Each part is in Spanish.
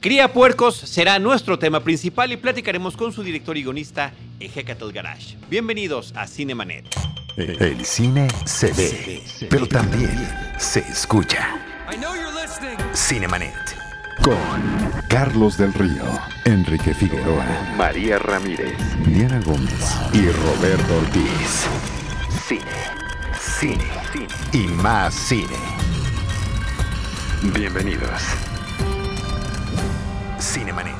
Cría Puercos será nuestro tema principal y platicaremos con su director y guionista, Ejecatl Garage. Bienvenidos a Cinemanet. El cine se ve, pero también se escucha. Cinemanet. Con Carlos del Río, Enrique Figueroa, María Ramírez, Diana Gómez y Roberto Ortiz. Cine, cine, cine y más cine. Bienvenidos. Cinemanet.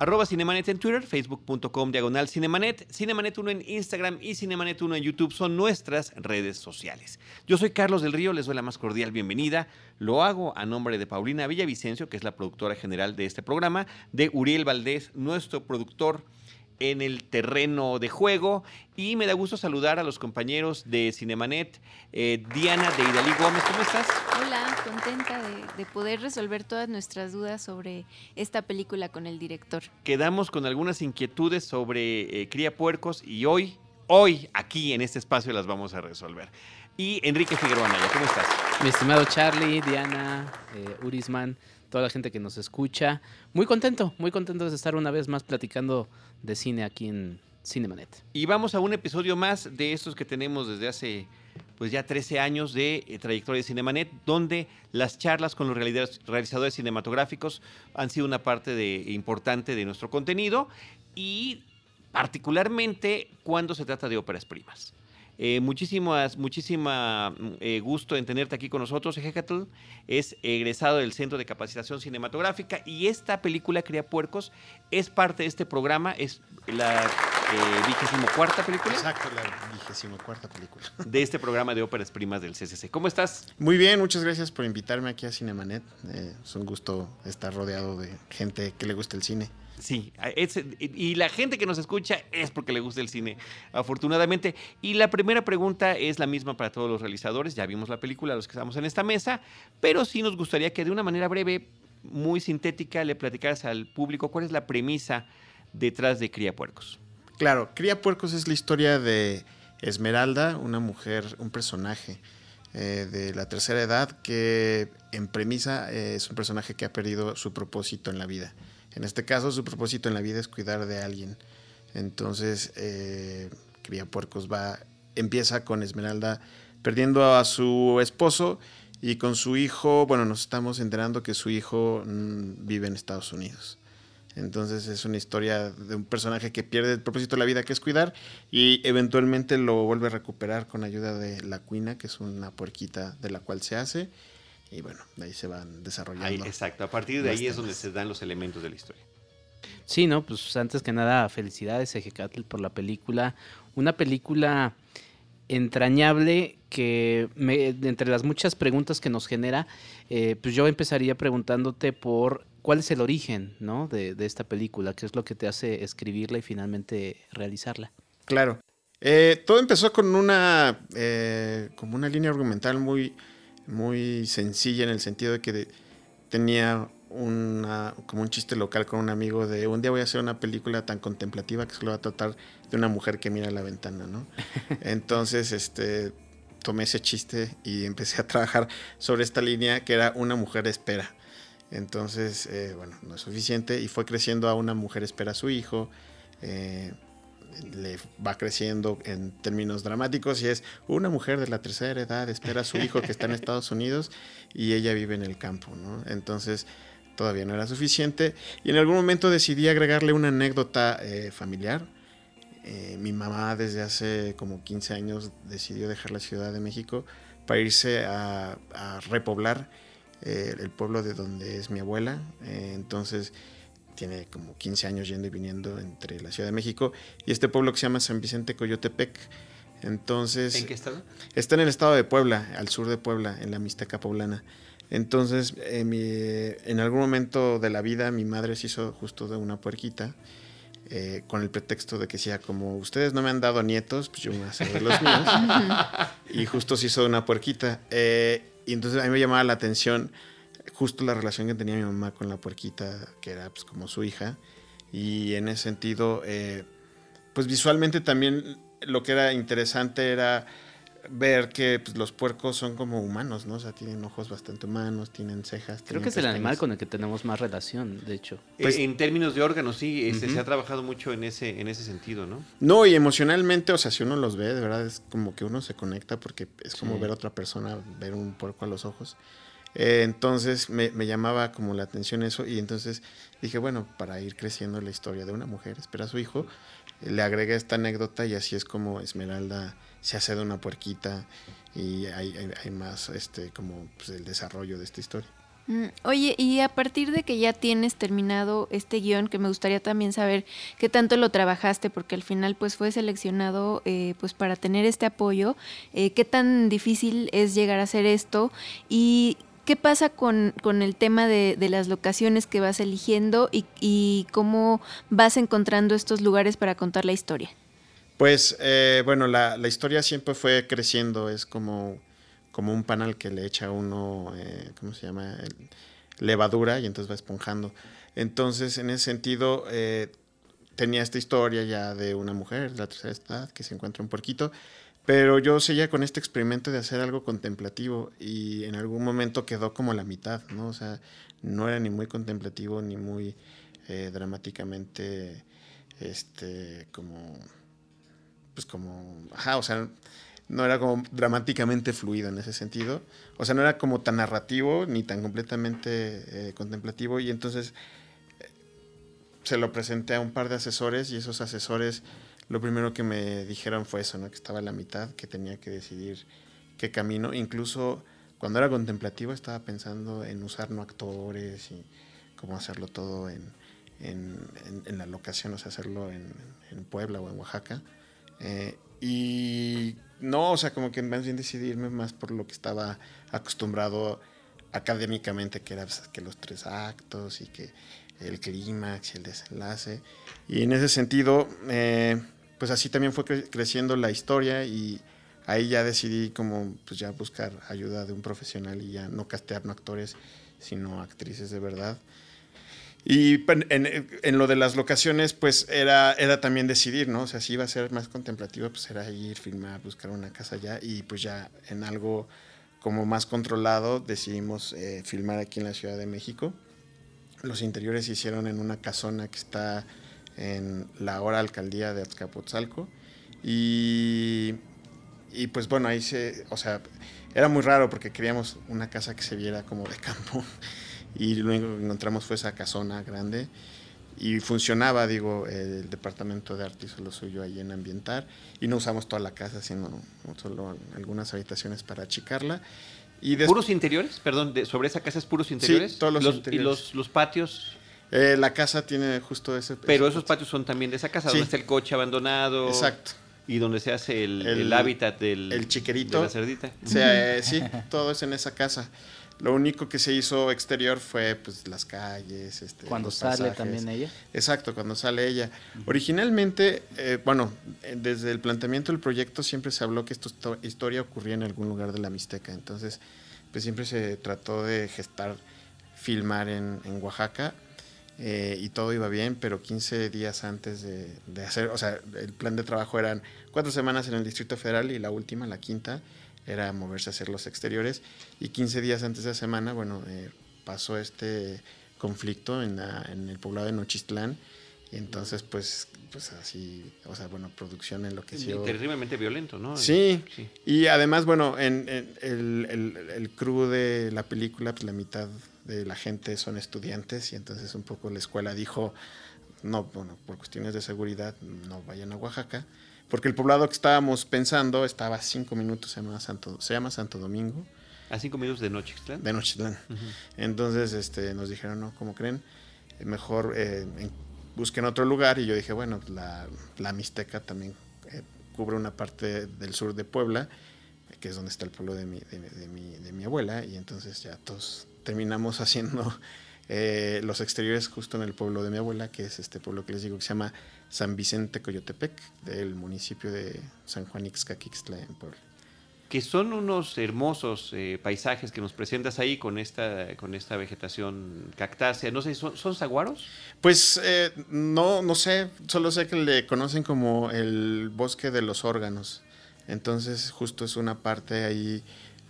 Arroba Cinemanet en Twitter, facebook.com diagonal Cinemanet, Cinemanet 1 en Instagram y Cinemanet 1 en YouTube son nuestras redes sociales. Yo soy Carlos del Río, les doy la más cordial bienvenida. Lo hago a nombre de Paulina Villavicencio, que es la productora general de este programa, de Uriel Valdés, nuestro productor en el terreno de juego. Y me da gusto saludar a los compañeros de Cinemanet, eh, Diana de Idalí Gómez. ¿Cómo estás? Hola, contenta de, de, poder resolver todas nuestras dudas sobre esta película con el director. Quedamos con algunas inquietudes sobre eh, Cría Puercos y hoy, hoy, aquí en este espacio las vamos a resolver. Y Enrique Figueroa Naya, ¿cómo estás? Mi estimado Charlie, Diana, eh, Urisman, toda la gente que nos escucha. Muy contento, muy contento de estar una vez más platicando de cine aquí en Cinemanet. Y vamos a un episodio más de estos que tenemos desde hace pues ya 13 años de eh, trayectoria de Cinemanet, donde las charlas con los realizadores cinematográficos han sido una parte de, importante de nuestro contenido y particularmente cuando se trata de óperas primas. Eh, muchísimas, muchísima eh, gusto en tenerte aquí con nosotros. Ejecatl es egresado del Centro de Capacitación Cinematográfica y esta película, Cría Puercos, es parte de este programa. Es la eh, vigésimo cuarta película. Exacto, la vigésimo cuarta película. De este programa de óperas primas del CCC. ¿Cómo estás? Muy bien, muchas gracias por invitarme aquí a Cinemanet. Eh, es un gusto estar rodeado de gente que le gusta el cine. Sí, es, y la gente que nos escucha es porque le gusta el cine, afortunadamente. Y la primera pregunta es la misma para todos los realizadores. Ya vimos la película, los que estamos en esta mesa, pero sí nos gustaría que de una manera breve, muy sintética, le platicaras al público cuál es la premisa detrás de Cría Puercos. Claro, Cría Puercos es la historia de Esmeralda, una mujer, un personaje eh, de la tercera edad que en premisa eh, es un personaje que ha perdido su propósito en la vida. En este caso, su propósito en la vida es cuidar de alguien. Entonces, eh, Cría Puercos va, empieza con Esmeralda perdiendo a su esposo y con su hijo, bueno, nos estamos enterando que su hijo mm, vive en Estados Unidos. Entonces es una historia de un personaje que pierde el propósito de la vida, que es cuidar, y eventualmente lo vuelve a recuperar con ayuda de la cuina, que es una puerquita de la cual se hace. Y bueno, de ahí se van desarrollando. Ahí, exacto, a partir de ahí es donde se dan los elementos de la historia. Sí, no, pues antes que nada, felicidades, Ejecatl, por la película. Una película entrañable que me, entre las muchas preguntas que nos genera, eh, pues yo empezaría preguntándote por cuál es el origen ¿no? de, de, esta película, qué es lo que te hace escribirla y finalmente realizarla. Claro. Eh, todo empezó con una, eh, como una línea argumental muy, muy sencilla en el sentido de que de, tenía una, como un chiste local con un amigo de un día voy a hacer una película tan contemplativa que solo va a tratar de una mujer que mira la ventana, ¿no? Entonces, este, tomé ese chiste y empecé a trabajar sobre esta línea que era una mujer espera. Entonces, eh, bueno, no es suficiente y fue creciendo a una mujer espera a su hijo. Eh, le va creciendo en términos dramáticos y es una mujer de la tercera edad espera a su hijo que está en Estados Unidos y ella vive en el campo, ¿no? Entonces todavía no era suficiente y en algún momento decidí agregarle una anécdota eh, familiar. Eh, mi mamá desde hace como 15 años decidió dejar la Ciudad de México para irse a, repoblar eh, el pueblo de donde es mi abuela. entonces tiene como 15 años yendo y viniendo entre la Ciudad de México y este pueblo que se llama San Vicente Coyotepec. Entonces, ¿En qué estado? Está en el estado de Puebla, al sur de Puebla, en la Mixteca poblana. Entonces, eh, mi, en algún momento de la vida, mi madre se hizo justo de una puerquita. Eh, con el pretexto de que decía, como ustedes no me han dado nietos, pues yo me voy a hacer de los míos. y justo se hizo de una puerquita. Eh, y entonces a mí me llamaba la atención justo la relación que tenía mi mamá con la puerquita, que era pues como su hija. Y en ese sentido, eh, pues visualmente también lo que era interesante era ver que pues, los puercos son como humanos, ¿no? O sea, tienen ojos bastante humanos, tienen cejas. Creo que es el animal con el que tenemos más relación, de hecho. Pues, en términos de órganos, sí, este, se ha trabajado mucho en ese, en ese sentido, ¿no? No, y emocionalmente, o sea, si uno los ve, de verdad es como que uno se conecta porque es como ver a otra persona, ver un puerco a los ojos. Eh, entonces me, llamaba como la atención eso y entonces dije, bueno, para ir creciendo la historia de una mujer, espera a su hijo, le agregué esta anécdota y así es como Esmeralda se hace de una puerquita y hay, hay, más este como pues, el desarrollo de esta historia. Mm, oye, y a partir de que ya tienes terminado este guion, que me gustaría también saber qué tanto lo trabajaste, porque al final pues fue seleccionado eh, pues para tener este apoyo, eh, qué tan difícil es llegar a hacer esto y ¿Qué pasa con, el tema de, las locaciones que vas eligiendo y, cómo vas encontrando estos lugares para contar la historia? Pues eh, bueno, la, historia siempre fue creciendo, es como, como un panal que le echa uno, eh, ¿cómo se llama? levadura y entonces va esponjando. Entonces, en ese sentido, eh, tenía esta historia ya de una mujer de la tercera edad que se encuentra un puerquito pero yo seguía con este experimento de hacer algo contemplativo y en algún momento quedó como la mitad, ¿no? O sea, no era ni muy contemplativo ni muy eh, dramáticamente, este, como, pues como, ajá, o sea, no era como dramáticamente fluido en ese sentido. O sea, no era como tan narrativo ni tan completamente eh, contemplativo y entonces eh, se lo presenté a un par de asesores y esos asesores lo primero que me dijeron fue eso, ¿no? que estaba a la mitad, que tenía que decidir qué camino. Incluso cuando era contemplativo estaba pensando en usar no actores y cómo hacerlo todo en, la locación, o sea, hacerlo en, Puebla o en Oaxaca. Eh, y no, o sea, como que más bien decidirme más por lo que estaba acostumbrado académicamente, que era pues, que los tres actos y que el clímax y el desenlace. Y en ese sentido, eh, pues así también fue creciendo la historia y ahí ya decidí como pues ya buscar ayuda de un profesional y ya no castear no actores, sino actrices de verdad. Y en, lo de las locaciones, pues era, era también decidir, ¿no? O sea, si iba a ser más contemplativo, pues era ir, filmar, buscar una casa allá y pues ya en algo como más controlado decidimos eh, filmar aquí en la Ciudad de México. Los interiores se hicieron en una casona que está en la ahora alcaldía de Azcapotzalco. Y, y pues bueno, ahí se, o sea, era muy raro porque queríamos una casa que se viera como de campo. Y lo único que encontramos fue esa casona grande. Y funcionaba, digo, el departamento de arte hizo lo suyo ahí en ambientar. Y no usamos toda la casa, sino solo algunas habitaciones para achicarla. Y ¿Puros interiores? Perdón, sobre esa casa es puros interiores. Sí, todos los, interiores. ¿Y los, los patios? Eh, la casa tiene justo ese. Pero esos patios son también de esa casa, donde está el coche abandonado. Exacto. Y donde se hace el, hábitat del. El chiquerito. De la cerdita. Eh, sí, todo es en esa casa. Lo único que se hizo exterior fue pues las calles. Este, cuando sale también ella. Exacto, cuando sale ella. Originalmente, eh, bueno, desde el planteamiento del proyecto siempre se habló que esta historia ocurría en algún lugar de la Mixteca. Entonces, pues siempre se trató de gestar, filmar en, en Oaxaca eh, y todo iba bien, pero 15 días antes de, hacer, o sea, el plan de trabajo eran cuatro semanas en el Distrito Federal y la última, la quinta, era moverse a hacer los exteriores. Y 15 días antes de esa semana, bueno, eh, pasó este conflicto en, en, el poblado de Nochistlán. Y entonces, pues, pues así, o sea, bueno, producción enloqueció. Terriblemente violento, ¿no? Sí. sí. Y además, bueno, en, el, el, el crew de la película, pues la mitad de la gente son estudiantes y entonces un poco la escuela dijo, no, bueno, por cuestiones de seguridad no vayan a Oaxaca, porque el poblado que estábamos pensando estaba a cinco minutos, se llama Santo, se llama Santo Domingo. A cinco minutos de Nochixtlán. De Nochixtlán. Entonces este, nos dijeron, no, como creen? Mejor eh, busquen otro lugar y yo dije, bueno, la, la Mixteca también eh, cubre una parte del sur de Puebla, que es donde está el pueblo de mi, de mi, de mi abuela, y entonces ya todos terminamos haciendo eh, los exteriores justo en el pueblo de mi abuela, que es este pueblo que les digo que se llama San Vicente Coyotepec, del municipio de San Juan Ixcaquixtla en Puebla. Que son unos hermosos eh, paisajes que nos presentas ahí con esta, con esta vegetación cactácea. No sé, ¿son, son saguaros? Pues eh, no, no sé, solo sé que le conocen como el bosque de los órganos. Entonces justo es una parte ahí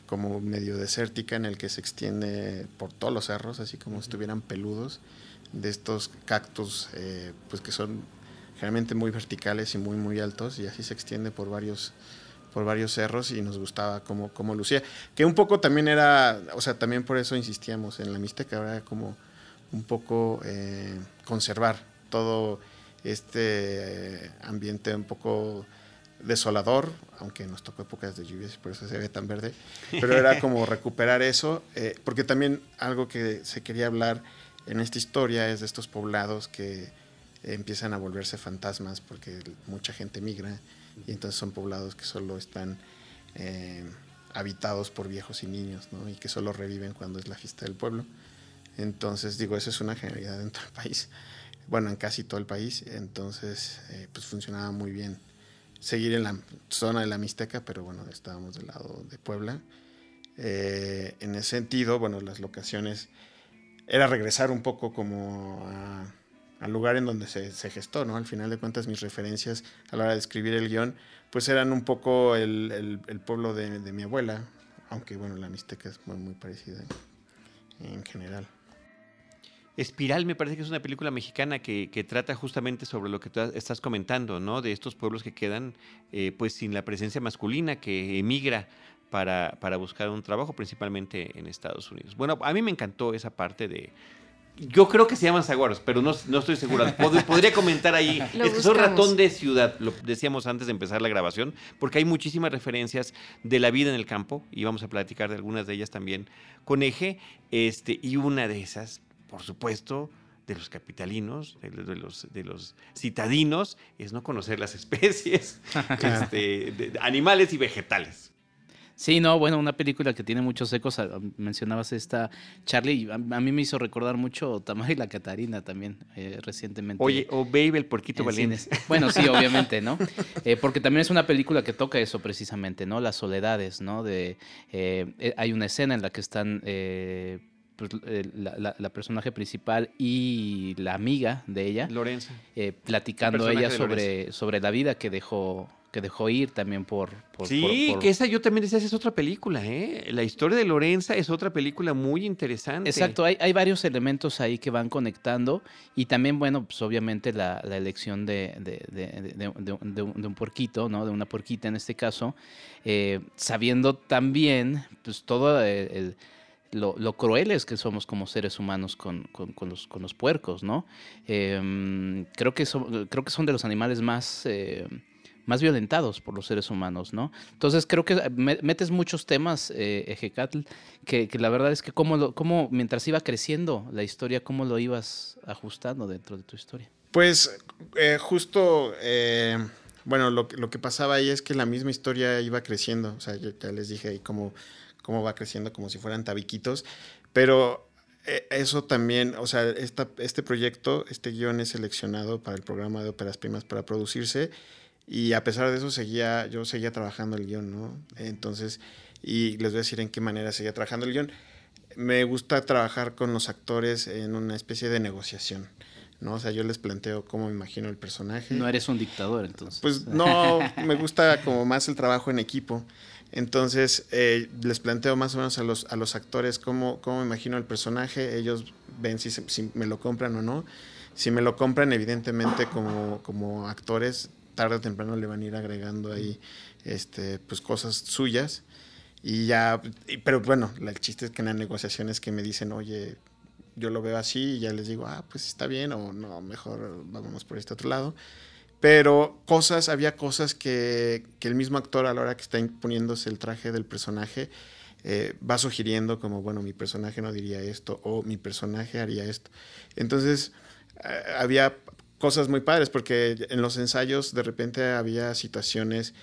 como medio desértica en el que se extiende por todos los cerros, así como si estuvieran peludos, de estos cactus eh, pues que son generalmente muy verticales y muy muy altos y así se extiende por varios por varios cerros y nos gustaba cómo, cómo lucía. Que un poco también era, o sea, también por eso insistíamos en la Mixteca, era como un poco eh, conservar todo este eh, ambiente un poco desolador, aunque nos tocó épocas de lluvias y por eso se ve tan verde, pero era como recuperar eso, eh, porque también algo que se quería hablar en esta historia es de estos poblados que empiezan a volverse fantasmas porque mucha gente migra y entonces son poblados que solo están eh, habitados por viejos y niños ¿no? y que solo reviven cuando es la fiesta del pueblo. Entonces digo, eso es una generalidad en todo el país, bueno, en casi todo el país, entonces eh, pues funcionaba muy bien seguir en la zona de la Mixteca, pero bueno, estábamos del lado de Puebla. Eh, en ese sentido, bueno, las locaciones era regresar un poco como al lugar en donde se, gestó, ¿no? Al final de cuentas, mis referencias a la hora de escribir el guion, pues eran un poco el, pueblo de, mi abuela, aunque bueno, la Mixteca es muy, muy parecida en general. Espiral me parece que es una película mexicana que, trata justamente sobre lo que tú estás comentando, ¿no? De estos pueblos que quedan eh, pues sin la presencia masculina, que emigra para, para, buscar un trabajo, principalmente en Estados Unidos. Bueno, a mí me encantó esa parte de... Yo creo que se llaman saguaros, pero no, no estoy seguro. podría comentar ahí. es un ratón de ciudad, lo decíamos antes de empezar la grabación, porque hay muchísimas referencias de la vida en el campo, y vamos a platicar de algunas de ellas también con Eje, este, y una de esas por supuesto, de los capitalinos, de, los, de los citadinos, es no conocer las especies, este, de, animales y vegetales. Sí, no, bueno, una película que tiene muchos ecos. Mencionabas esta, Charlie, a, mí me hizo recordar mucho Tamara y la Catarina también, eh, recientemente. Oye, o Baby, el porquito valiente. Bueno, sí, obviamente, ¿no? Eh, porque también es una película que toca eso precisamente, ¿no? Las soledades, ¿no? De, eh, hay una escena en la que están pues, eh, la, personaje principal y la amiga de ella, Lorenza, eh, platicando ella sobre, sobre la vida que dejó que dejó ir también por... sí, que esa yo también decía, esa es otra película, ¿eh? La historia de Lorenza es otra película muy interesante. Exacto, hay, hay varios elementos ahí que van conectando y también, bueno, pues obviamente la, elección de, de, un puerquito, ¿no? De una puerquita en este caso, eh, sabiendo también, pues todo el lo, lo, crueles que somos como seres humanos con, los, con los, puercos, ¿no? Em, creo, que son, creo que son de los animales más, eh, más violentados por los seres humanos, ¿no? Entonces creo que metes muchos temas, eh, Ejecatl, que, la verdad es que cómo, cómo, mientras iba creciendo la historia, cómo lo ibas ajustando dentro de tu historia. Pues eh, justo... bueno, lo, lo, que pasaba ahí es que la misma historia iba creciendo. O sea, ya les dije ahí como cómo va creciendo como si fueran tabiquitos, pero eh, eso también, o sea, esta, este proyecto, este guion es seleccionado para el programa de óperas primas para producirse y a pesar de eso seguía, yo seguía trabajando el guion, ¿no? Entonces, y les voy a decir en qué manera seguía trabajando el guion. Me gusta trabajar con los actores en una especie de negociación. ¿no? O sea, yo les planteo cómo me imagino el personaje. No eres un dictador, entonces. Pues no, me gusta como más el trabajo en equipo. Entonces, eh, les planteo más o menos a los, a los actores cómo, cómo me imagino el personaje, ellos ven si, si, me lo compran o no. Si me lo compran, evidentemente como, como actores, tarde o temprano le van a ir agregando ahí este, pues, cosas suyas. Y ya, pero bueno, el chiste es que en las negociaciones que me dicen, oye, yo lo veo así, y ya les digo, ah, pues está bien, o no, mejor vámonos por este otro lado. Pero cosas, había cosas que, el mismo actor a la hora que está imponiéndose el traje del personaje eh, va sugiriendo como, bueno, mi personaje no diría esto o mi personaje haría esto. Entonces, eh, había cosas muy padres porque en los ensayos de repente había situaciones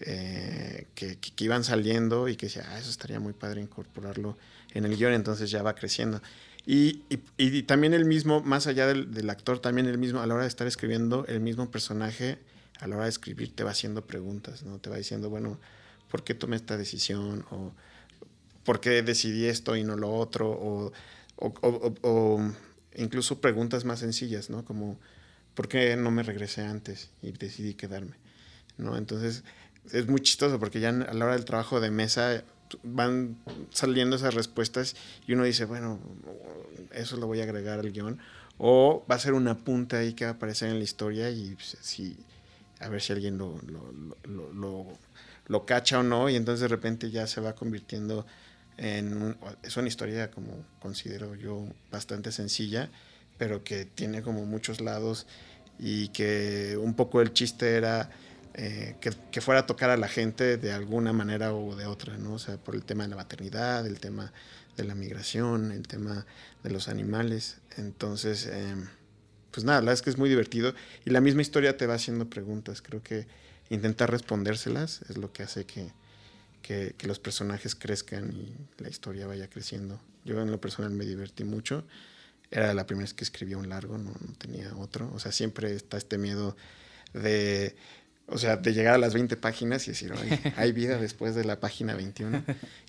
eh, que, iban saliendo y que decía, ah, eso estaría muy padre incorporarlo en el guion, entonces ya va creciendo. Y, y, también el mismo, más allá del, actor, también el mismo, a la hora de estar escribiendo, el mismo personaje, a la hora de escribir, te va haciendo preguntas, ¿no? Te va diciendo, bueno, ¿por qué tomé esta decisión? O ¿por qué decidí esto y no lo otro? O, o, o, incluso preguntas más sencillas, ¿no? Como, ¿por qué no me regresé antes y decidí quedarme? ¿No? Entonces, es muy chistoso porque ya a la hora del trabajo de mesa van saliendo esas respuestas y uno dice, bueno, eso lo voy a agregar al guion. O va a ser una punta ahí que va a aparecer en la historia y pues, si, a ver si alguien lo, lo, lo, lo, cacha o no. Y entonces de repente ya se va convirtiendo en... es una historia como considero yo bastante sencilla, pero que tiene como muchos lados y que un poco el chiste era eh, que, fuera a tocar a la gente de alguna manera o de otra, ¿no? O sea, por el tema de la maternidad, el tema de la migración, el tema de los animales. Entonces, em, pues nada, la verdad es que es muy divertido y la misma historia te va haciendo preguntas. Creo que intentar respondérselas es lo que hace que, que, los personajes crezcan y la historia vaya creciendo. Yo en lo personal me divertí mucho. Era la primera vez que escribía un largo, no, no tenía otro. O sea, siempre está este miedo de o sea, de llegar a las 20 páginas y decir, hay vida después de la página 21.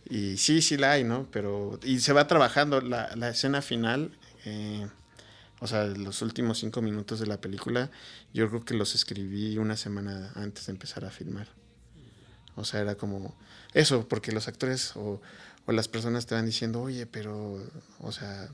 Y sí, sí la hay, ¿no? Pero, y se va trabajando la, la escena final, eh, o sea, los últimos cinco minutos de la película, yo creo que los escribí una semana antes de empezar a filmar. O sea, era como eso, porque los actores o, o las personas te van diciendo, oye, pero, o sea,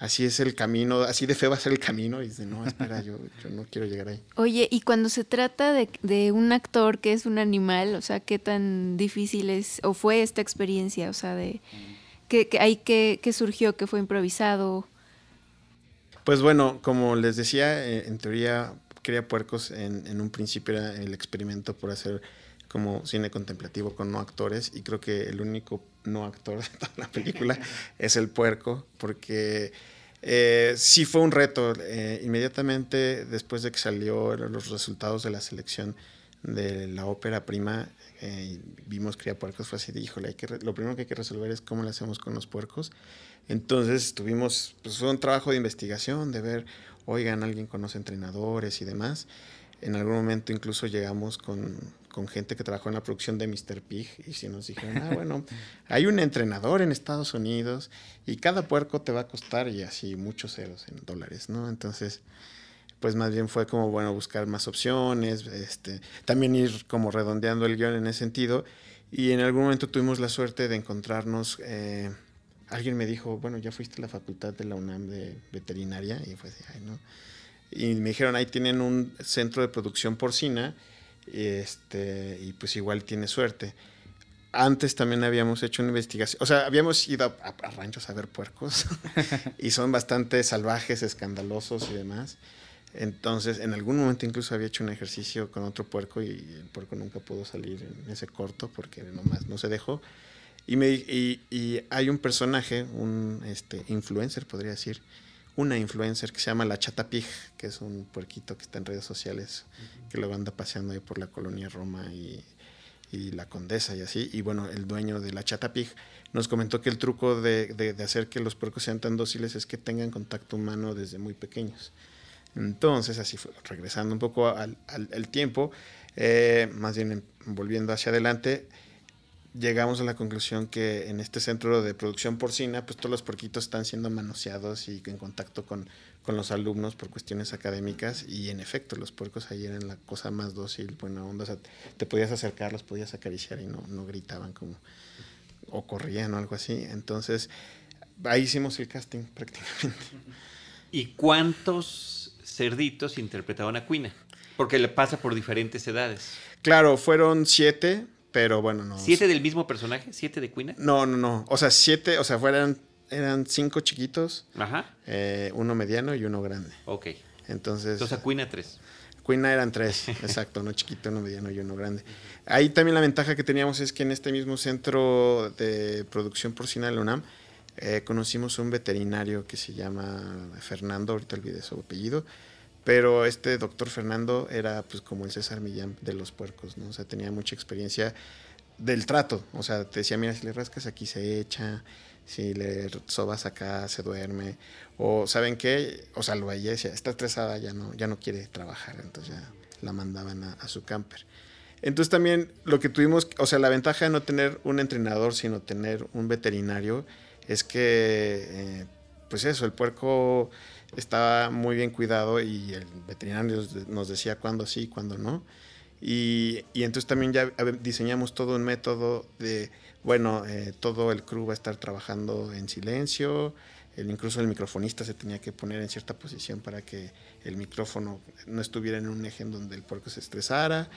así es el camino, así de fe va a ser el camino. Y dice, no, espera, yo, yo no quiero llegar ahí. Oye, y cuando se trata de, de, un actor que es un animal, o sea, ¿qué tan difícil es o fue esta experiencia? O sea, de ¿qué, hay que, surgió, que fue improvisado? Pues bueno, como les decía, eh, en teoría Cría Puercos en, en un principio era el experimento por hacer como cine contemplativo con no actores y creo que el único no actor de toda la película es el puerco porque eh, sí fue un reto. Eh, inmediatamente después de que salió los resultados de la selección de la ópera prima, eh, vimos Cría Puercos, fue así, híjole, hay que lo primero que hay que resolver es cómo le hacemos con los puercos. Entonces tuvimos, pues fue un trabajo de investigación, de ver, oigan, alguien conoce entrenadores y demás. En algún momento incluso llegamos con, con gente que trabajó en la producción de Mr. Pig y si nos dijeron, ah, bueno, hay un entrenador en Estados Unidos y cada puerco te va a costar y así muchos ceros en dólares, ¿no? Entonces, pues más bien fue como, bueno, buscar más opciones, este, también ir como redondeando el guion en ese sentido y en algún momento tuvimos la suerte de encontrarnos, eh, alguien me dijo, bueno, ya fuiste a la facultad de la UNAM de veterinaria y fue así, ay, ¿no? Y me dijeron, ahí tienen un centro de producción porcina este, y pues igual tiene suerte. Antes también habíamos hecho una investigación, o sea, habíamos ido a, ranchos a ver puercos y son bastante salvajes, escandalosos y demás. Entonces, en algún momento incluso había hecho un ejercicio con otro puerco y el puerco nunca pudo salir en ese corto porque nomás no se dejó. Y, me, y, y hay un personaje, un este, influencer, podría decir, una influencer que se llama La Chata Pig, que es un puerquito que está en redes sociales, que lo anda paseando ahí por la colonia Roma y, la Condesa y así. Y bueno, el dueño de La Chata Pig nos comentó que el truco de, hacer que los puercos sean tan dóciles es que tengan contacto humano desde muy pequeños. Entonces, así fue, regresando un poco al, tiempo, eh, más bien volviendo hacia adelante, llegamos a la conclusión que en este centro de producción porcina, pues todos los porquitos están siendo manoseados y en contacto con, con los alumnos por cuestiones académicas y en efecto los puercos ahí eran la cosa más dócil, buena onda, o sea, te podías acercar, los podías acariciar y no, no gritaban como o corrían o algo así. Entonces, ahí hicimos el casting prácticamente. ¿Y cuántos cerditos interpretaban a Cuina? Porque le pasa por diferentes edades. Claro, fueron siete, pero bueno, no. ¿Siete del mismo personaje? ¿Siete de Quina? No, no, no. O sea, siete, o sea, fueran, eran cinco chiquitos. Ajá. Eh, uno mediano y uno grande. Ok. Entonces. Entonces a Quina tres. Quina eran tres, exacto, uno chiquito, uno mediano y uno grande. Ahí también la ventaja que teníamos es que en este mismo centro de producción porcina de la UNAM eh, conocimos un veterinario que se llama Fernando, ahorita olvidé su apellido, pero este doctor Fernando era pues como el César Millán de los puercos, ¿no? O sea, tenía mucha experiencia del trato. O sea, te decía, mira, si le rascas aquí se echa, si le sobas acá se duerme. O, ¿saben qué? O sea, lo veía decía, está estresada, ya no, ya no quiere trabajar. Entonces ya la mandaban a, su camper. Entonces también lo que tuvimos, o sea, la ventaja de no tener un entrenador, sino tener un veterinario, es que, eh, pues eso, el puerco estaba muy bien cuidado y el veterinario nos decía cuándo sí, cuándo no. Y, entonces también ya diseñamos todo un método de, bueno, eh, todo el crew va a estar trabajando en silencio, el, incluso el microfonista se tenía que poner en cierta posición para que el micrófono no estuviera en un eje en donde el puerco se estresara.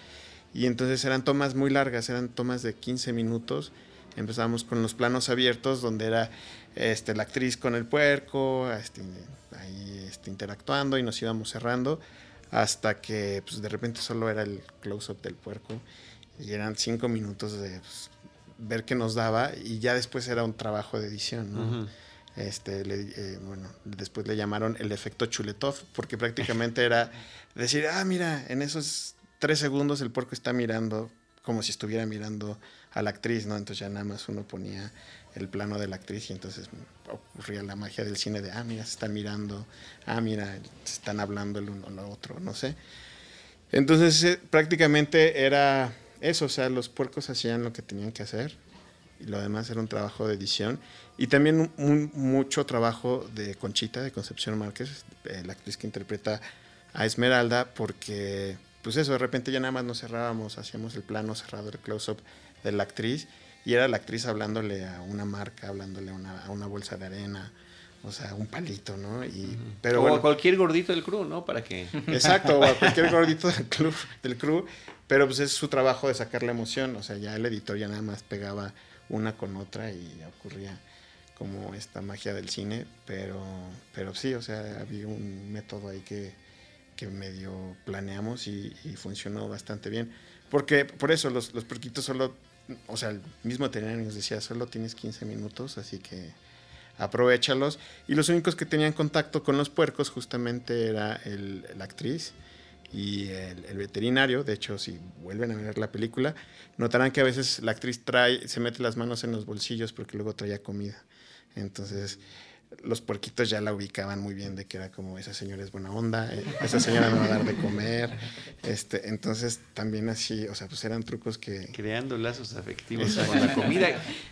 Y entonces eran tomas muy largas, eran tomas de 15 minutos. Empezamos con los planos abiertos, donde era este, la actriz con el puerco, este, ahí este, interactuando y nos íbamos cerrando hasta que pues, de repente solo era el close-up del puerco y eran cinco minutos de pues, ver qué nos daba y ya después era un trabajo de edición, Este, eh, bueno, después le llamaron el efecto Chuletov, porque prácticamente era decir, ah, mira, en esos tres segundos el puerco está mirando como si estuviera mirando a la actriz, ¿no? Entonces ya nada más uno ponía el plano de la actriz y entonces ocurría la magia del cine de, ah, mira, se están mirando, ah, mira, se están hablando el uno al otro, no sé. Entonces eh, prácticamente era eso, o sea, los puercos hacían lo que tenían que hacer y lo demás era un trabajo de edición y también mucho trabajo de Conchita, de Concepción Márquez, eh, la actriz que interpreta a Esmeralda, porque pues eso, de repente ya nada más nos cerrábamos, hacíamos el plano cerrado, el close-up de la actriz y era la actriz hablándole a una marca, hablándole a una, a una bolsa de arena, o sea, un palito, ¿no? Y, pero o a cualquier gordito del crew, ¿no? Para que... Exacto, o a cualquier gordito del, club, del crew, pero pues es su trabajo de sacar la emoción, o sea, ya el editor ya nada más pegaba una con otra y ocurría como esta magia del cine, pero, pero sí, o sea, había un método ahí que, que medio planeamos y, y funcionó bastante bien. Porque por eso los, los perquitos solo o sea, el mismo veterinario nos decía, solo tienes 15 minutos, así que aprovechalos. Y los únicos que tenían contacto con los puercos justamente era el, la actriz y el, veterinario. De hecho, si vuelven a ver la película, notarán que a veces la actriz trae, se mete las manos en los bolsillos porque luego traía comida. Entonces, los puerquitos ya la ubicaban muy bien de que era como esa señora es buena onda, eh, esa señora me va a dar de comer. Este, entonces también así, o sea, pues eran trucos que... Creando lazos afectivos con la comida.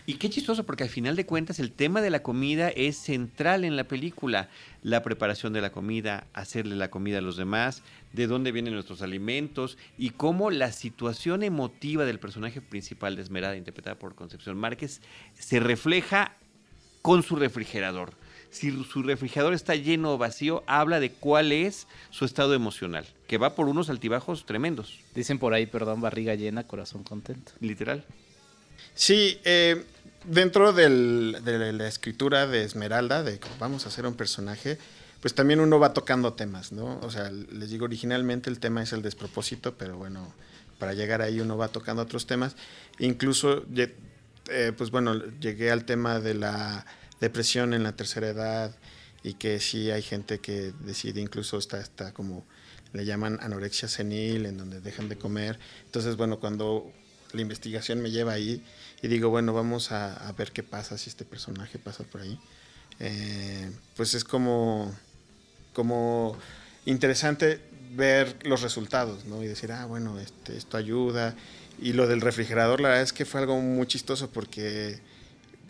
Y qué chistoso, porque al final de cuentas el tema de la comida es central en la película. La preparación de la comida, hacerle la comida a los demás, de dónde vienen nuestros alimentos y cómo la situación emotiva del personaje principal de Esmerada, interpretada por Concepción Márquez, se refleja con su refrigerador si su refrigerador está lleno o vacío, habla de cuál es su estado emocional, que va por unos altibajos tremendos. Dicen por ahí, perdón, barriga llena, corazón contento. Literal. Sí, eh, dentro de la escritura de Esmeralda, de vamos a hacer un personaje, pues también uno va tocando temas, ¿no? O sea, les digo, originalmente el tema es el despropósito, pero bueno, para llegar ahí uno va tocando otros temas. Incluso, eh, pues bueno, llegué al tema de la depresión en la tercera edad y que sí hay gente que decide incluso está, está como le llaman anorexia senil, en donde dejan de comer. Entonces, bueno, cuando la investigación me lleva ahí y digo, bueno, vamos a, ver qué pasa si este personaje pasa por ahí, eh, pues es como, como interesante ver los resultados, ¿no? Y decir, ah, bueno, este, esto ayuda. Y lo del refrigerador, la verdad es que fue algo muy chistoso porque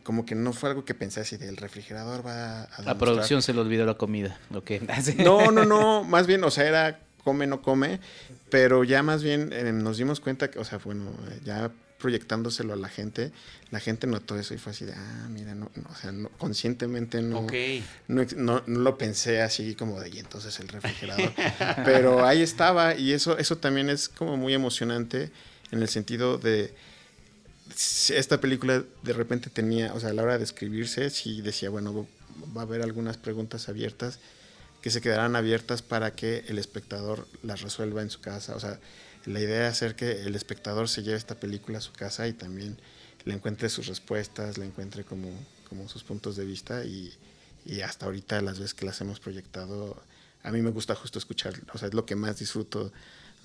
como que no fue algo que pensé así del refrigerador va a... La producción se le olvidó la comida, lo que... no, no, no, más bien, o sea, era come, no come, pero ya más bien eh, nos dimos cuenta que, o sea, bueno, ya proyectándoselo a la gente, la gente notó eso y fue así de, ah, mira, no, o sea, conscientemente no, no, no, lo pensé así como de, y entonces el refrigerador, pero ahí estaba y eso, eso también es como muy emocionante en el sentido de esta película de repente tenía, o sea, a la hora de escribirse, sí decía, bueno, va a haber algunas preguntas abiertas que se quedarán abiertas para que el espectador las resuelva en su casa. O sea, la idea es hacer que el espectador se lleve esta película a su casa y también le encuentre sus respuestas, le encuentre como, como sus puntos de vista y, y hasta ahorita las veces que las hemos proyectado, a mí me gusta justo escuchar, o sea, es lo que más disfruto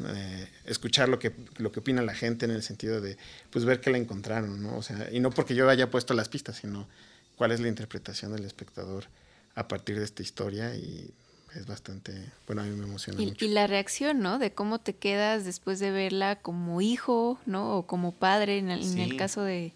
eh, escuchar lo que, lo que opina la gente en el sentido de, pues ver que la encontraron, ¿no? O sea, y no porque yo haya puesto las pistas, sino cuál es la interpretación del espectador a partir de esta historia y es bastante, bueno, a mí me emociona y, mucho. Y la reacción, ¿no? De cómo te quedas después de verla como hijo, ¿no? O como padre, en el, en el caso de,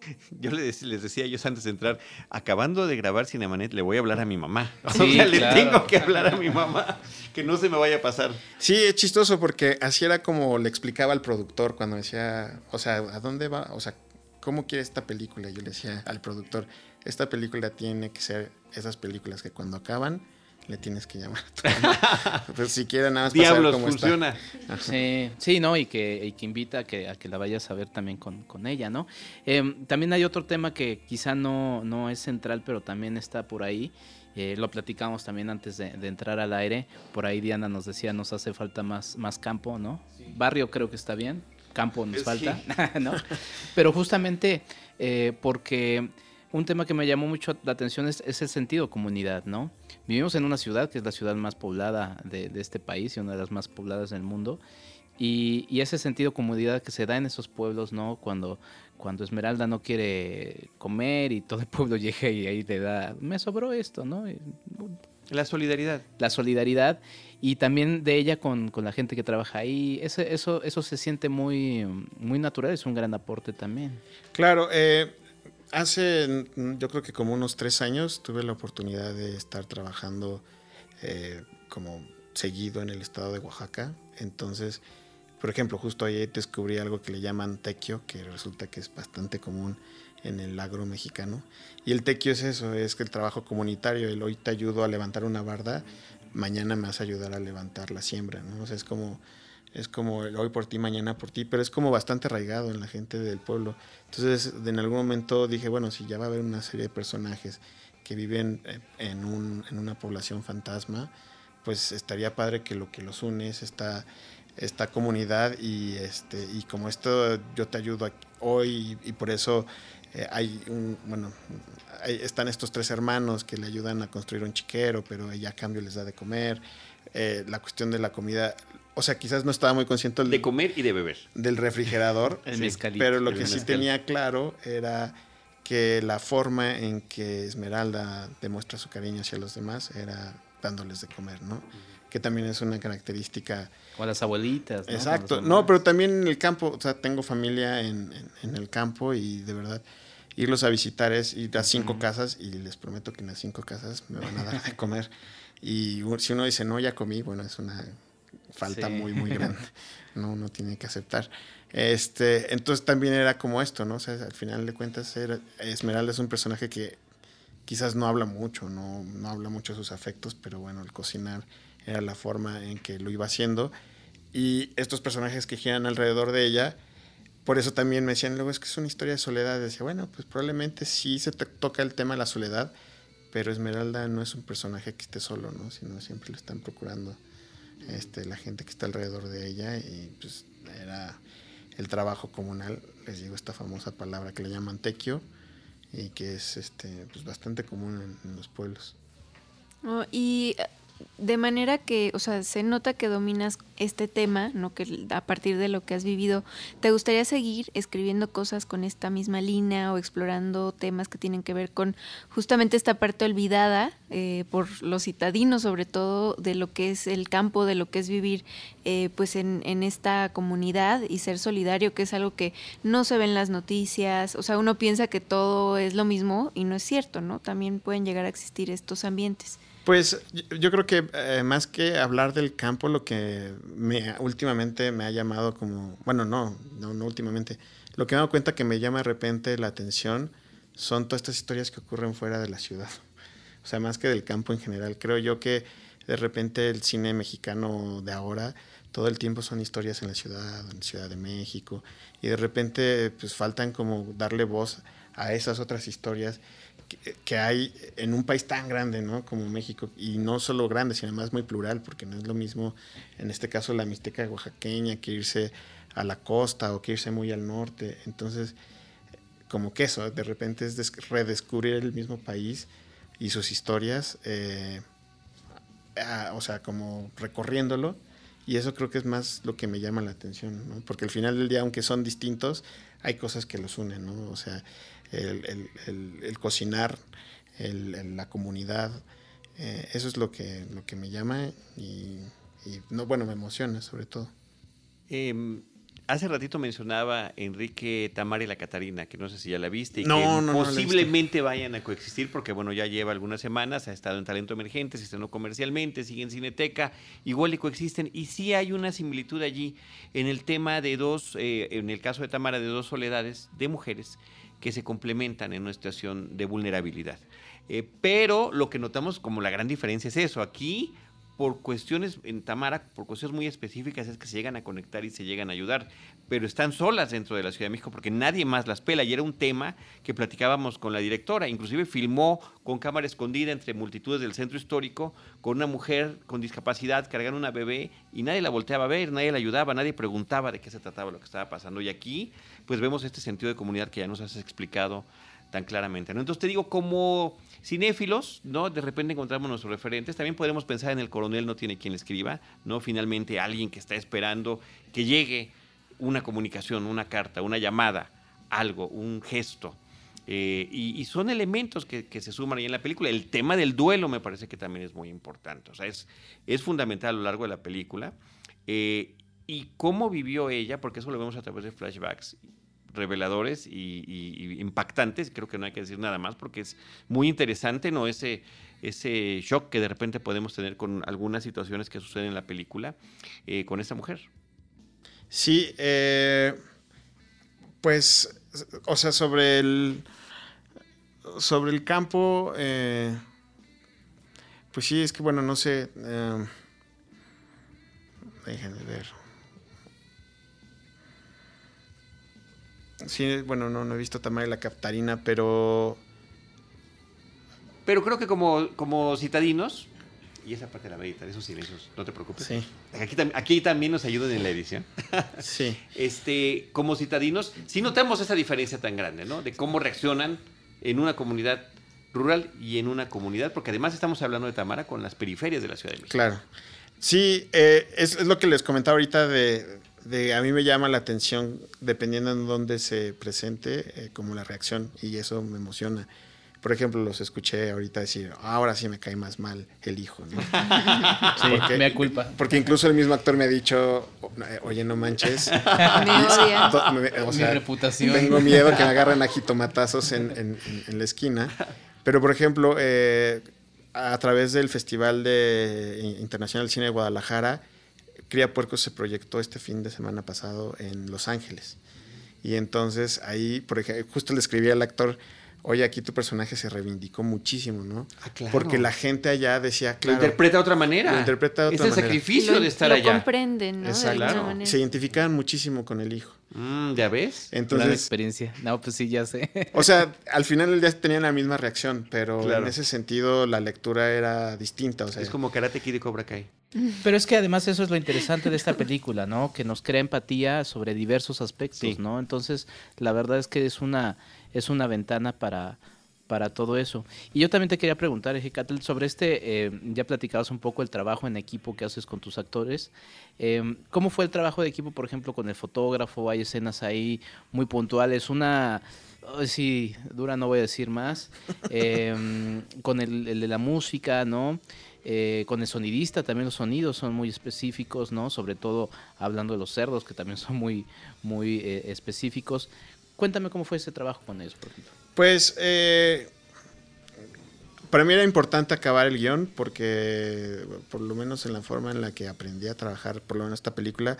Yo les, les decía yo antes de entrar, acabando de grabar Cinemanet, le voy a hablar a mi mamá. o sea, le tengo que hablar a mi mamá, que no se me vaya a pasar. Sí, es chistoso porque así era como le explicaba al productor cuando decía, o sea, ¿a dónde va? O sea, ¿cómo quiere esta película? Yo le decía al productor, esta película tiene que ser esas películas que cuando acaban le tienes que llamar. pues si quieren nada más Diablos, cómo funciona. Sí, sí, ¿no? Y que, que invita a que, a que la vayas a ver también con, con ella, ¿no? Em, también hay otro tema que quizá no, no es central, pero también está por ahí. Eh, lo platicamos también antes de, entrar al aire. Por ahí Diana nos decía, nos hace falta más, más campo, ¿no? Barrio creo que está bien, campo nos falta, ¿no? Pero justamente eh, porque un tema que me llamó mucho la atención es, el sentido comunidad, ¿no? Vivimos en una ciudad que es la ciudad más poblada de, este país y una de las más pobladas del mundo. Y, ese sentido comunidad que se da en esos pueblos, ¿no? Cuando, cuando Esmeralda no quiere comer y todo el pueblo llega y ahí le da, me sobró esto, ¿no? La solidaridad. La solidaridad y también de ella con, la gente que trabaja ahí. Eso, eso, eso se siente muy, muy natural, es un gran aporte también. Claro, eh, Hace, yo creo que como unos tres años, tuve la oportunidad de estar trabajando eh, como seguido en el estado de Oaxaca. Entonces, por ejemplo, justo ahí descubrí algo que le llaman tequio, que resulta que es bastante común en el agro mexicano. Y el tequio es eso, es que el trabajo comunitario, el hoy te ayudo a levantar una barda, mañana me vas a ayudar a levantar la siembra, ¿no? O sea, es como es como hoy por ti, mañana por ti, pero es como bastante arraigado en la gente del pueblo. Entonces, en algún momento dije, bueno, si ya va a haber una serie de personajes que viven eh, en, un, en una población fantasma, pues estaría padre que lo que los une es esta, esta comunidad y, este, y como esto yo te ayudo hoy y, por eso eh, hay un, bueno, están estos tres hermanos que le ayudan a construir un chiquero, pero ella a cambio les da de comer. Eh, la cuestión de la comida, o sea, quizás no estaba muy consciente de comer y de beber. Del refrigerador. pero lo que sí tenía claro era que la forma en que Esmeralda demuestra su cariño hacia los demás era dándoles de comer, ¿no? Que también es una característica. O las abuelitas. ¿no? Exacto. No, pero también en el campo, o sea, tengo familia en, el campo y de verdad irlos a visitar es ir a cinco casas y les prometo que en las cinco casas me van a dar de comer. Y si uno dice, no, ya comí, bueno, es una falta muy, muy grande. No, uno tiene que aceptar. Este, entonces también era como esto, ¿no? O sea, al final de cuentas, Esmeralda es un personaje que quizás no habla mucho, no, no habla mucho de sus afectos, pero bueno, el cocinar era la forma en que lo iba haciendo. Y estos personajes que giran alrededor de ella, por eso también me decían, luego es que es una historia de soledad. Decía, bueno, pues probablemente sí se toca el tema de la soledad, pero Esmeralda no es un personaje que esté solo, ¿no? Sino siempre le están procurando este, la gente que está alrededor de ella y pues era el trabajo comunal, les digo esta famosa palabra que le llaman tequio y que es este, pues, bastante común en, los pueblos. Oh, y de manera que, o sea, se nota que dominas este tema, ¿no? Que a partir de lo que has vivido, ¿te gustaría seguir escribiendo cosas con esta misma línea o explorando temas que tienen que ver con justamente esta parte olvidada eh, por los citadinos, sobre todo de lo que es el campo, de lo que es vivir eh, pues en, en esta comunidad y ser solidario, que es algo que no se ve en las noticias, o sea, uno piensa que todo es lo mismo y no es cierto, ¿no? También pueden llegar a existir estos ambientes. Pues yo creo que eh, más que hablar del campo, lo que me últimamente me ha llamado como, bueno, no, no, no últimamente, lo que me he dado cuenta que me llama de repente la atención son todas estas historias que ocurren fuera de la ciudad. O sea, más que del campo en general. Creo yo que de repente el cine mexicano de ahora, todo el tiempo son historias en la ciudad, en la Ciudad de México, y de repente pues faltan como darle voz a esas otras historias que, hay en un país tan grande, ¿no? Como México, y no solo grande, sino además muy plural, porque no es lo mismo, en este caso, la Mixteca oaxaqueña, que irse a la costa o que irse muy al norte. Entonces, como que eso, de repente es redescubrir el mismo país y sus historias, eh, o sea, como recorriéndolo. Y eso creo que es más lo que me llama la atención, ¿no? Porque al final del día, aunque son distintos, hay cosas que los unen, ¿no? O sea, el, cocinar, la comunidad. Eh, eso es lo que, lo que me llama y, no, bueno, me emociona sobre todo. Em, hace ratito mencionaba Enrique Tamar y la Catarina, que no sé si ya la viste, y no, que no, no posiblemente vayan a coexistir, porque bueno, ya lleva algunas semanas, ha estado en Talento Emergente, se estrenó comercialmente, sigue en Cineteca, igual y coexisten, y sí hay una similitud allí en el tema de dos, eh, en el caso de Tamara, de dos soledades de mujeres que se complementan en una situación de vulnerabilidad. Eh, pero lo que notamos como la gran diferencia es eso, aquí por cuestiones, en Tamara, por cuestiones muy específicas es que se llegan a conectar y se llegan a ayudar, pero están solas dentro de la Ciudad de México porque nadie más las pela y era un tema que platicábamos con la directora, inclusive filmó con cámara escondida entre multitudes del centro histórico con una mujer con discapacidad cargando una bebé y nadie la volteaba a ver, nadie la ayudaba, nadie preguntaba de qué se trataba lo que estaba pasando y aquí pues vemos este sentido de comunidad que ya nos has explicado tan claramente. Entonces te digo, como cinéfilos, ¿no? De repente encontramos nuestros referentes. También podemos pensar en el coronel no tiene quien escriba, ¿no? Finalmente alguien que está esperando que llegue una comunicación, una carta, una llamada, algo, un gesto. Eh, y, son elementos que, se suman ahí en la película. El tema del duelo me parece que también es muy importante. O sea, es, es fundamental a lo largo de la película. Eh, y cómo vivió ella, porque eso lo vemos a través de flashbacks reveladores y, impactantes, creo que no hay que decir nada más porque es muy interesante, ¿no? Ese, ese shock que de repente podemos tener con algunas situaciones que suceden en la película eh, con esta mujer. Sí, eh, pues, o sea, sobre el, sobre el campo, eh, pues sí, es que bueno, no sé, déjenme ver. Sí, bueno, no, no he visto Tamara y la Captarina, pero. Pero creo que como, como citadinos, y esa parte de la editar, esos silencios, no te preocupes. Sí. Aquí, aquí también nos ayudan en la edición. Sí. este, como citadinos, sí notamos esa diferencia tan grande, ¿no? De cómo reaccionan en una comunidad rural y en una comunidad, porque además estamos hablando de Tamara con las periferias de la Ciudad de México. Claro. Sí, eh, es, es, lo que les comentaba ahorita de, a mí me llama la atención, dependiendo en dónde se presente, eh, como la reacción, y eso me emociona. Por ejemplo, los escuché ahorita decir, ahora sí me cae más mal el hijo. ¿no? sí, porque, me culpa. Porque incluso el mismo actor me ha dicho, oye, no manches. me o sea, Mi reputación. Tengo miedo que me agarren a jitomatazos en, en, en, la esquina. Pero, por ejemplo, eh, a través del Festival de Internacional de Cine de Guadalajara, Cría Puercos se proyectó este fin de semana pasado en Los Ángeles. Y entonces ahí, por ejemplo, justo le escribí al actor, oye, aquí tu personaje se reivindicó muchísimo, ¿no? Ah, claro. Porque la gente allá decía, claro. Lo interpreta de otra manera. Lo interpreta de otra es el sacrificio de estar allá. Lo comprenden, ¿no? Exacto. Se identificaban muchísimo con el hijo. Mm, ¿Ya ves? Entonces. La experiencia. No, pues sí, ya sé. O sea, al final del día tenían la misma reacción, pero en ese sentido la lectura era distinta. O sea, es como Karate Kid y Cobra Kai. Pero es que además eso es lo interesante de esta película, ¿no? Que nos crea empatía sobre diversos aspectos, ¿no? Entonces, la verdad es que es una, es una ventana para, para todo eso. Y yo también te quería preguntar, Ejecatel, sobre este, eh, ya platicabas un poco el trabajo en equipo que haces con tus actores. Em, ¿Cómo fue el trabajo de equipo, por ejemplo, con el fotógrafo? Hay escenas ahí muy puntuales. Una, sí, dura no voy a decir más. Em, con el, el de la música, ¿no? Eh, con el sonidista también los sonidos son muy específicos, ¿no? Sobre todo hablando de los cerdos, que también son muy, muy eh, específicos. Cuéntame cómo fue ese trabajo con ellos, por ejemplo. Pues eh, para mí era importante acabar el guion porque por lo menos en la forma en la que aprendí a trabajar, por lo menos esta película,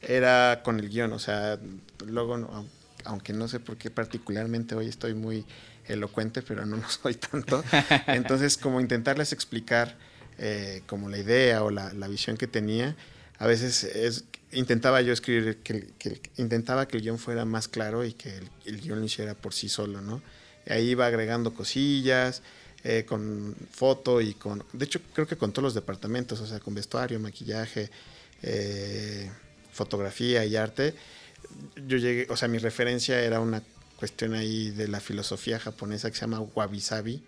era con el guion. O sea, luego, aunque no sé por qué particularmente hoy estoy muy elocuente, pero no lo soy tanto. Entonces, como intentarles explicar eh, como la idea o la, visión que tenía, a veces es, intentaba yo escribir, que, intentaba que el guion fuera más claro y que el, guion lo hiciera por sí solo, ¿no? Ahí iba agregando cosillas, eh, con foto y con, de hecho creo que con todos los departamentos, o sea, con vestuario, maquillaje, eh, fotografía y arte. Yo llegué, o sea, mi referencia era una cuestión ahí de la filosofía japonesa que se llama wabi sabi,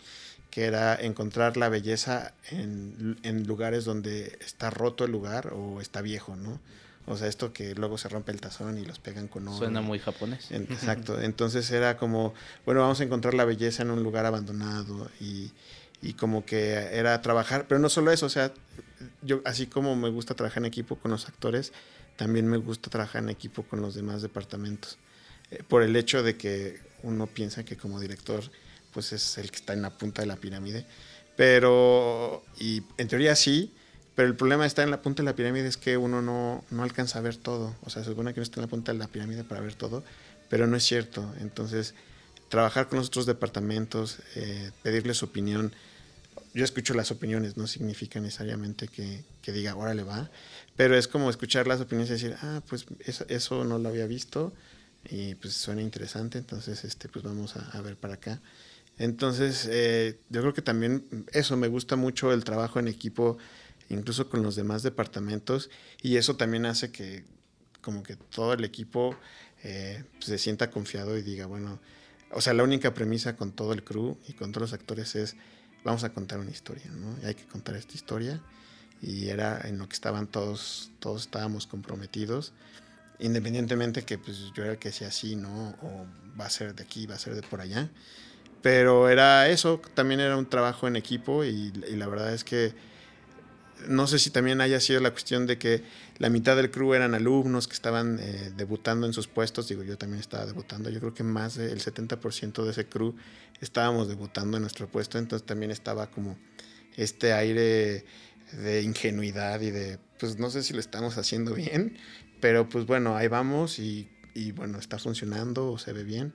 que era encontrar la belleza en, lugares donde está roto el lugar o está viejo, ¿no? O sea, esto que luego se rompe el tazón y los pegan con oro. Suena muy japonés. exacto. Entonces era como, bueno, vamos a encontrar la belleza en un lugar abandonado y, y, como que era trabajar, pero no solo eso, o sea, yo, así como me gusta trabajar en equipo con los actores, también me gusta trabajar en equipo con los demás departamentos. Eh, por el hecho de que uno piensa que como director, pues es el que está en la punta de la pirámide. Pero, y en teoría sí, pero el problema está en la punta de la pirámide es que uno no, no alcanza a ver todo. O sea, se supone que no está en la punta de la pirámide para ver todo, pero no es cierto. Entonces, trabajar con los otros departamentos, eh, pedirles opinión. Yo escucho las opiniones, no significa necesariamente que, que diga, ahora le va, pero es como escuchar las opiniones y decir, ah, pues eso, no lo había visto y pues suena interesante, entonces este, pues vamos a ver para acá. Entonces, eh, yo creo que también eso, me gusta mucho el trabajo en equipo, incluso con los demás departamentos, y eso también hace que como que todo el equipo eh, pues, se sienta confiado y diga, bueno, o sea, la única premisa con todo el crew y con todos los actores es, vamos a contar una historia, ¿no? Y hay que contar esta historia. Y era en lo que estaban todos, todos estábamos comprometidos, independientemente que pues yo era el que decía sí, ¿no? O va a ser de aquí, va a ser de por allá. Pero era eso, también era un trabajo en equipo y, la verdad es que no sé si también haya sido la cuestión de que la mitad del crew eran alumnos que estaban eh, debutando en sus puestos. Digo, yo también estaba debutando. Yo creo que más del 70% de ese crew estábamos debutando en nuestro puesto. Entonces también estaba como este aire de ingenuidad y de, pues no sé si lo estamos haciendo bien, pero pues bueno, ahí vamos y, y bueno, está funcionando o se ve bien.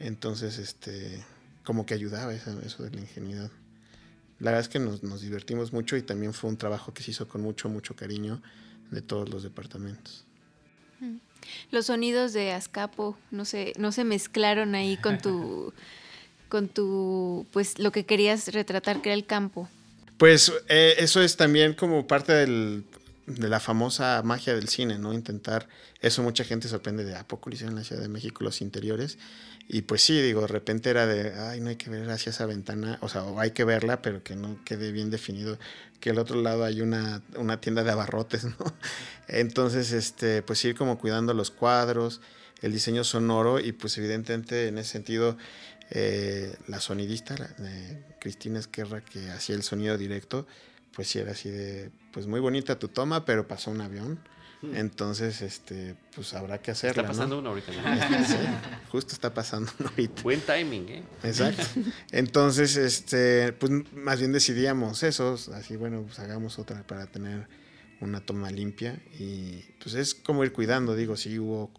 Entonces, este, como que ayudaba eso, eso de la ingenuidad la verdad es que nos, nos, divertimos mucho y también fue un trabajo que se hizo con mucho, mucho cariño de todos los departamentos. Mm. Los sonidos de Azcapo no se, no se mezclaron ahí con tu, con tu, pues lo que querías retratar, que era el campo. Pues eh, eso es también como parte del, de la famosa magia del cine, ¿no? Intentar, eso mucha gente sorprende de, ¿a poco en la Ciudad de México los interiores? Y pues sí, digo, de repente era de, ay, no hay que ver hacia esa ventana, o sea, o hay que verla, pero que no quede bien definido que al otro lado hay una, una tienda de abarrotes, ¿no? Entonces, este, pues ir como cuidando los cuadros, el diseño sonoro y pues evidentemente en ese sentido eh, la sonidista, eh, Cristina Esquerra, que hacía el sonido directo, pues sí era así de, pues muy bonita tu toma, pero pasó un avión Hmm. Entonces, este, pues habrá que hacerlo. Está pasando uno ahorita. sí, justo está pasando uno ahorita. Buen timing, ¿eh? Exacto. Entonces, este, pues más bien decidíamos eso, así, bueno, pues hagamos otra para tener una toma limpia y pues es como ir cuidando, digo, sí hubo,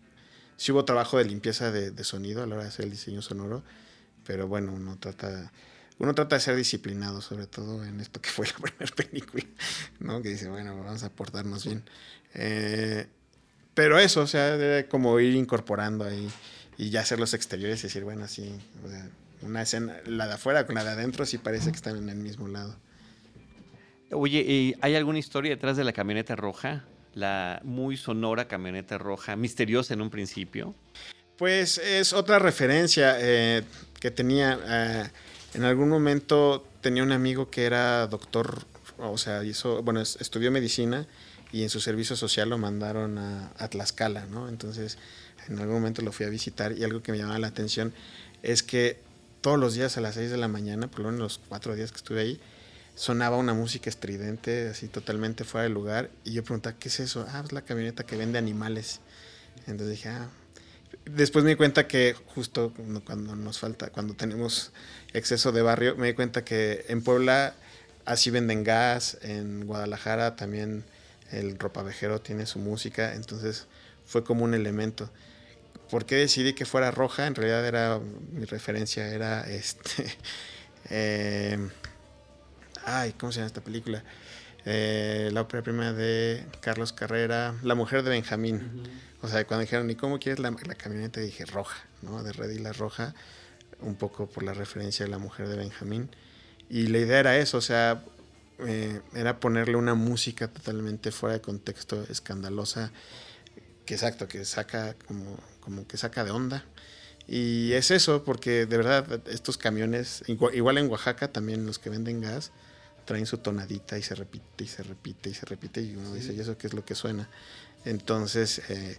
sí hubo trabajo de limpieza de, de sonido a la hora de hacer el diseño sonoro, pero bueno, uno trata uno trata de ser disciplinado, sobre todo en esto que fue la primera película, ¿no? Que dice, bueno, vamos a portarnos bien. Eh, pero eso, o sea, como ir incorporando ahí y ya hacer los exteriores y decir, bueno, sí, una escena, la de afuera con la de adentro sí parece que están en el mismo lado. Oye, ¿y ¿hay alguna historia detrás de la camioneta roja? La muy sonora camioneta roja, misteriosa en un principio. Pues es otra referencia eh, que tenía. Eh, en algún momento tenía un amigo que era doctor, o sea, hizo, bueno, estudió medicina y en su servicio social lo mandaron a, Tlaxcala, ¿no? Entonces, en algún momento lo fui a visitar y algo que me llamaba la atención es que todos los días a las 6 de la mañana, por lo menos los cuatro días que estuve ahí, sonaba una música estridente, así totalmente fuera de lugar. Y yo preguntaba, ¿qué es eso? Ah, es la camioneta que vende animales. Entonces dije, ah. Después me di cuenta que justo cuando nos falta, cuando tenemos exceso de barrio, me di cuenta que en Puebla así venden gas, en Guadalajara también el ropavejero tiene su música, entonces fue como un elemento. ¿Por qué decidí que fuera roja? En realidad era mi referencia era este eh, ay, ¿cómo se llama esta película? Eh, la ópera prima de Carlos Carrera, La mujer de Benjamín. O sea, cuando dijeron, ¿y cómo quieres la, la camioneta? Dije, roja, ¿no? De Red y la roja, un poco por la referencia de La mujer de Benjamín. Y la idea era eso, o sea, eh, era ponerle una música totalmente fuera de contexto, escandalosa, que exacto, que saca como, como que saca de onda. Y es eso, porque de verdad estos camiones, igual, en Oaxaca también los que venden gas, traen su tonadita y se repite y se repite y se repite y uno dice, ¿y eso qué es lo que suena? Entonces, eh,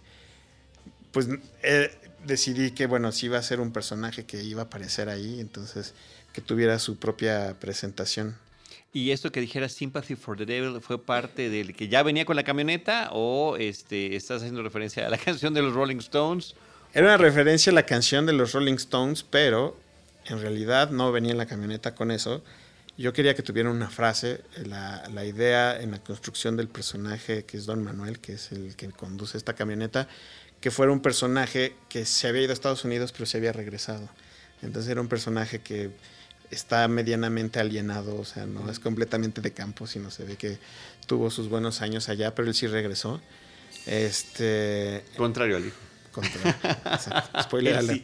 pues eh, decidí que, bueno, si iba a ser un personaje que iba a aparecer ahí, entonces que tuviera su propia presentación. ¿Y esto que dijera Sympathy for the Devil fue parte del que ya venía con la camioneta o este, estás haciendo referencia a la canción de los Rolling Stones? Era una referencia a la canción de los Rolling Stones, pero en realidad no venía en la camioneta con eso. Yo quería que tuviera una frase, la, la, idea en la construcción del personaje que es Don Manuel, que es el que conduce esta camioneta, que fuera un personaje que se había ido a Estados Unidos pero se había regresado. Entonces era un personaje que está medianamente alienado, o sea, no es completamente de campo, sino se ve que tuvo sus buenos años allá, pero él sí regresó. Este, Contrario al hijo. Contrario. Exacto. Spoiler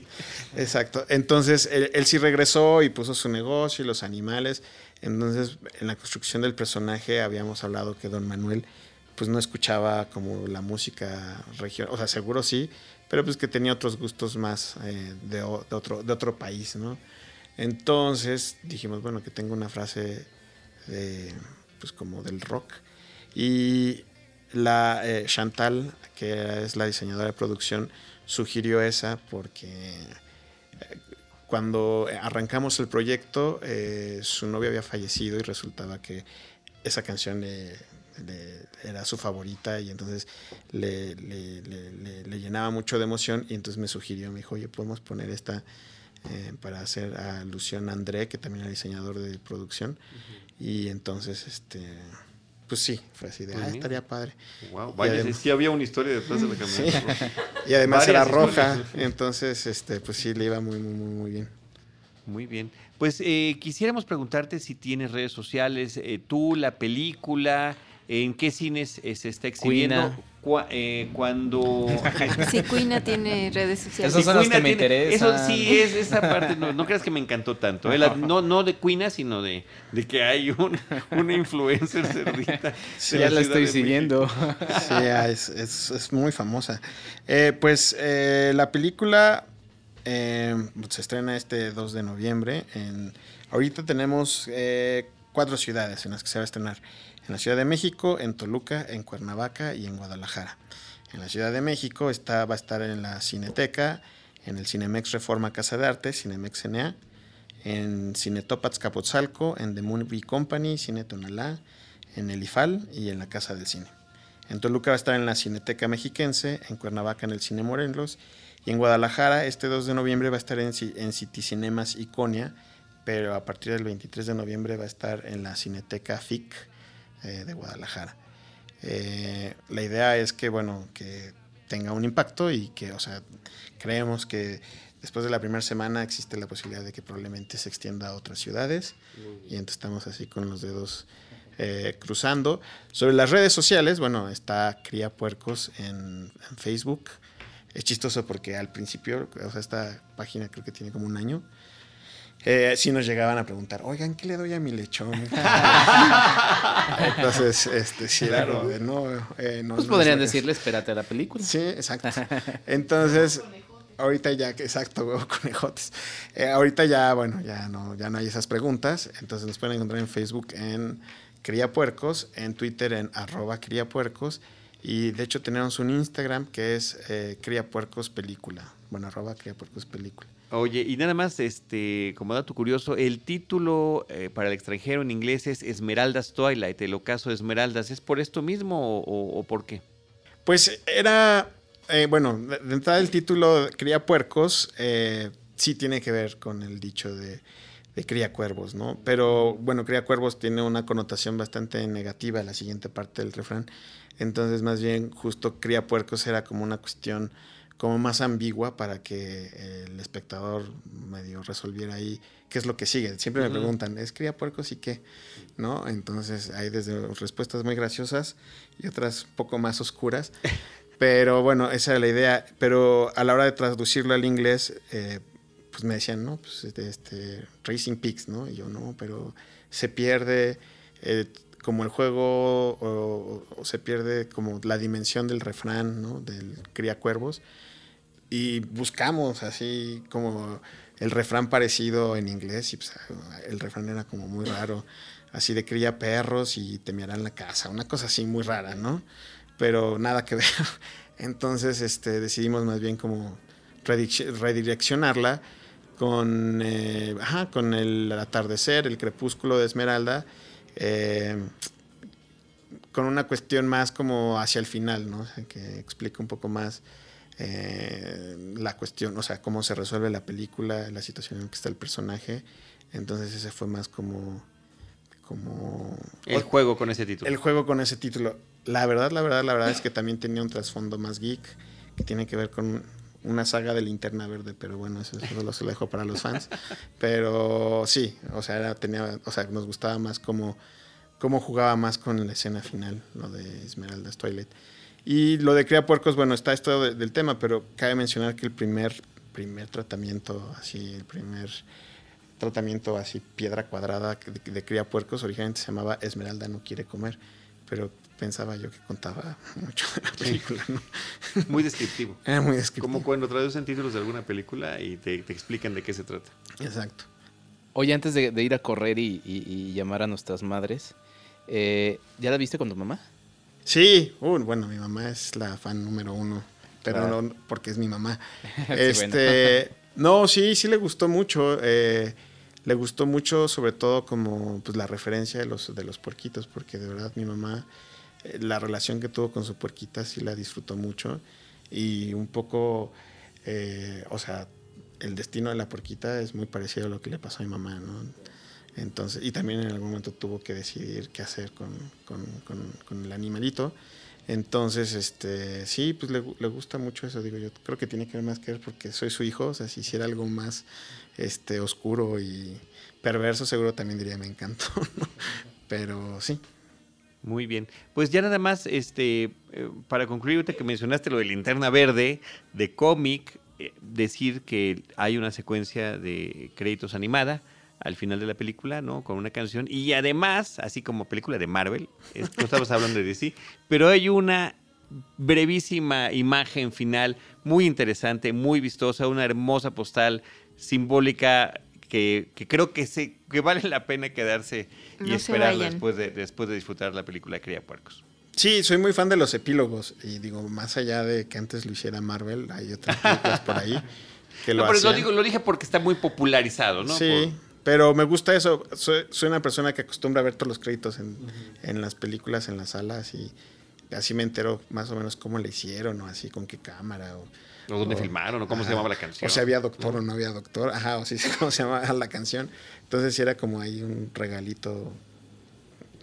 Exacto. Entonces, él, él, sí regresó y puso su negocio y los animales. Entonces, en la construcción del personaje habíamos hablado que don Manuel pues no escuchaba como la música regional, o sea, seguro sí, pero pues que tenía otros gustos más eh, de, otro, de otro país, ¿no? Entonces dijimos, bueno, que tengo una frase de, pues como del rock. Y la eh, Chantal, que es la diseñadora de producción, sugirió esa porque eh, cuando arrancamos el proyecto, eh, su novio había fallecido y resultaba que esa canción le, le, era su favorita y entonces le, le, llenaba mucho de emoción y entonces me sugirió, me dijo, oye, podemos poner esta eh, para hacer alusión a André, que también era diseñador de producción. Uh -huh. Y entonces, este, pues sí, fue así de, ah, estaría padre. Wow, vaya, además, sí había una historia detrás de la camioneta. Sí. y además era roja, entonces, este, pues sí, le iba muy, muy, muy, muy bien. Muy bien. Pues eh, quisiéramos preguntarte si tienes redes sociales, eh, tú, la película, en qué cines eh, se está exhibiendo. Cu eh, cuando. Sí, Cuina tiene redes sociales. Esos son los que me interesan. Eso sí, es esa parte. No, no creas que me encantó tanto. ¿eh? No, no de Cuina, sino de, de que hay un, una influencer cerdita. Sí, ya la estoy siguiendo. Sí, es, es, es, muy famosa. Eh, pues la película se estrena este 2 de noviembre. En, ahorita tenemos cuatro ciudades en las que se va a estrenar en la Ciudad de México, en Toluca, en Cuernavaca y en Guadalajara. En la Ciudad de México está, va a estar en la Cineteca, en el Cinemex Reforma Casa de Arte, Cinemex CNA, en Cinetopats Capotzalco, en The Movie Company, Cine Tonalá, en el IFAL y en la Casa del Cine. En Toluca va a estar en la Cineteca Mexiquense, en Cuernavaca en el Cine Morelos y en Guadalajara este 2 de noviembre va a estar en, en City Cinemas Iconia, pero a partir del 23 de noviembre va a estar en la Cineteca FIC eh, de Guadalajara. Eh, la idea es que, bueno, que tenga un impacto y que, o sea, creemos que después de la primera semana existe la posibilidad de que probablemente se extienda a otras ciudades y entonces estamos así con los dedos eh, cruzando. Sobre las redes sociales, bueno, está Cría Puercos en, en, Facebook. Es chistoso porque al principio, o sea, esta página creo que tiene como un año. Eh, sí nos llegaban a preguntar, oigan, ¿qué le doy a mi lechón? Entonces, este, sí, claro. era no, eh, no, Pues podrían decirle, espérate a la película. Sí, exacto. Entonces, ahorita ya, exacto, huevo conejotes. Eh, ahorita ya, bueno, ya no, ya no hay esas preguntas. Entonces nos pueden encontrar en Facebook en Cría Puercos, en Twitter en arroba Cría Puercos. Y de hecho tenemos un Instagram que es eh, Cría Puercos Película. Bueno, arroba Cría Puercos Película. Oye, y nada más, este, como dato curioso, el título eh, para el extranjero en inglés es Esmeraldas Twilight, el ocaso de Esmeraldas. ¿Es por esto mismo o, por qué? Pues era, eh, bueno, de entrada el título Cría Puercos eh, sí tiene que ver con el dicho de, de Cría Cuervos, ¿no? Pero bueno, Cría Cuervos tiene una connotación bastante negativa, la siguiente parte del refrán. Entonces, más bien, justo Cría Puercos era como una cuestión como más ambigua para que el espectador medio resolviera ahí qué es lo que sigue. Siempre me preguntan, ¿es cría puercos y qué? ¿No? Entonces hay desde respuestas muy graciosas y otras poco más oscuras. Pero bueno, esa era la idea. Pero a la hora de traducirlo al inglés, eh, pues me decían, no, pues este, este, Racing Pigs, ¿no? Y yo, no, pero se pierde eh, como el juego o, se pierde como la dimensión del refrán, ¿no? Del cría cuervos y buscamos así como el refrán parecido en inglés y pues, el refrán era como muy raro, así de cría perros y temerán la casa, una cosa así muy rara, ¿no? Pero nada que ver. Entonces este, decidimos más bien como redireccionarla con, eh, con el atardecer, el crepúsculo de Esmeralda, eh, con una cuestión más como hacia el final, ¿no? que explica un poco más eh, la cuestión, o sea, cómo se resuelve la película, la situación en que está el personaje. Entonces ese fue más como... como el juego con ese título. El juego con ese título. La verdad, la verdad, la verdad es que también tenía un trasfondo más geek, que tiene que ver con una saga de linterna verde, pero bueno, eso solo se lo dejo para los fans. Pero sí, o sea, era, tenía, o sea, nos gustaba más como cómo jugaba más con la escena final, lo de Esmeralda's Toilet. Y lo de Cría Puercos, bueno, está esto del tema, pero cabe mencionar que el primer, primer tratamiento, así, el primer tratamiento así, piedra cuadrada de, de Cría Puercos, originalmente se llamaba Esmeralda no quiere comer, pero pensaba yo que contaba mucho de la película. ¿no? Muy descriptivo. Era muy descriptivo. Como cuando traducen títulos de alguna película y te, te explican de qué se trata. Exacto. Oye, antes de, de ir a correr y, y, y, llamar a nuestras madres, eh, ¿Ya la viste con tu mamá? Sí, uh, bueno, mi mamá es la fan número uno, pero claro. no porque es mi mamá. este, no, sí, sí le gustó mucho. Eh, le gustó mucho, sobre todo como pues, la referencia de los de los puerquitos, porque de verdad mi mamá la relación que tuvo con su puerquita sí la disfrutó mucho y un poco, eh, o sea, el destino de la puerquita es muy parecido a lo que le pasó a mi mamá, ¿no? Entonces, y también en algún momento tuvo que decidir qué hacer con, con, el animalito. Entonces, este, sí, pues le, le, gusta mucho eso, digo yo. Creo que tiene que ver más que ver porque soy su hijo, o sea, si hiciera algo más este, oscuro y perverso, seguro también diría me encantó, ¿no? Pero sí. Muy bien. Pues ya nada más, este, eh, para concluir, ahorita que mencionaste lo de linterna verde, de cómic, eh, decir que hay una secuencia de créditos animada al final de la película, ¿no? Con una canción. Y además, así como película de Marvel, no estamos hablando de DC, pero hay una brevísima imagen final muy interesante, muy vistosa, una hermosa postal simbólica que, que creo que, se, que vale la pena quedarse y No vayan. después de, después de disfrutar la película Cría Puercos. Sí, soy muy fan de los epílogos y digo, más allá de que antes lo hiciera Marvel, hay otras películas por ahí que lo No, pero lo, digo, lo dije porque está muy popularizado, ¿no? Sí, pero me gusta eso. Soy, soy una persona que acostumbra a ver todos los créditos en, en las películas, en las salas y así me entero más o menos cómo le hicieron o así, con qué cámara o... Dónde o- filmaron, o cómo se llamaba la canción. O si había doctor o no había doctor, ajá, o sí, cómo se llamaba la canción. Entonces era como ahí un regalito.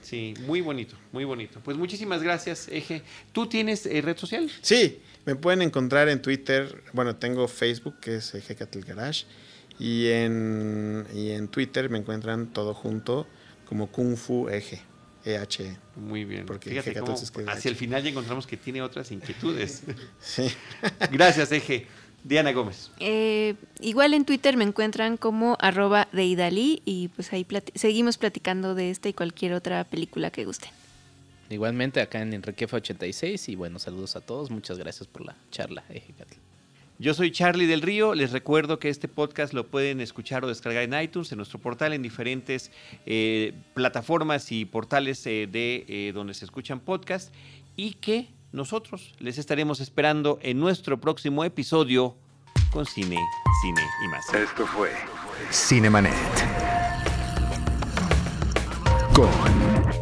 Sí, muy bonito, muy bonito. Pues muchísimas gracias, Eje. ¿Tú tienes eh, red social? Sí, me pueden encontrar en Twitter, bueno, tengo Facebook, que es Hecatl Garage, y en, y en Twitter me encuentran todo junto como Kung Fu Eje, EHE. Muy bien. Porque Fíjate Eje cómo 14 es que- hacia el final ya encontramos que tiene otras inquietudes. Sí. gracias, Eje. Diana Gómez. Eh, igual en Twitter me encuentran como arroba de Idalí y pues ahí plati- seguimos platicando de esta y cualquier otra película que gusten. Igualmente acá en Enriquefa 86 y bueno, saludos a todos. Muchas gracias por la charla, Ejecatl. Yo soy Charlie del Río. Les recuerdo que este podcast lo pueden escuchar o descargar en iTunes, en nuestro portal, en diferentes eh, plataformas y portales eh, de eh, donde se escuchan podcasts y que nosotros les estaremos esperando en nuestro próximo episodio con cine, cine y más. Esto fue Cinemanet. Con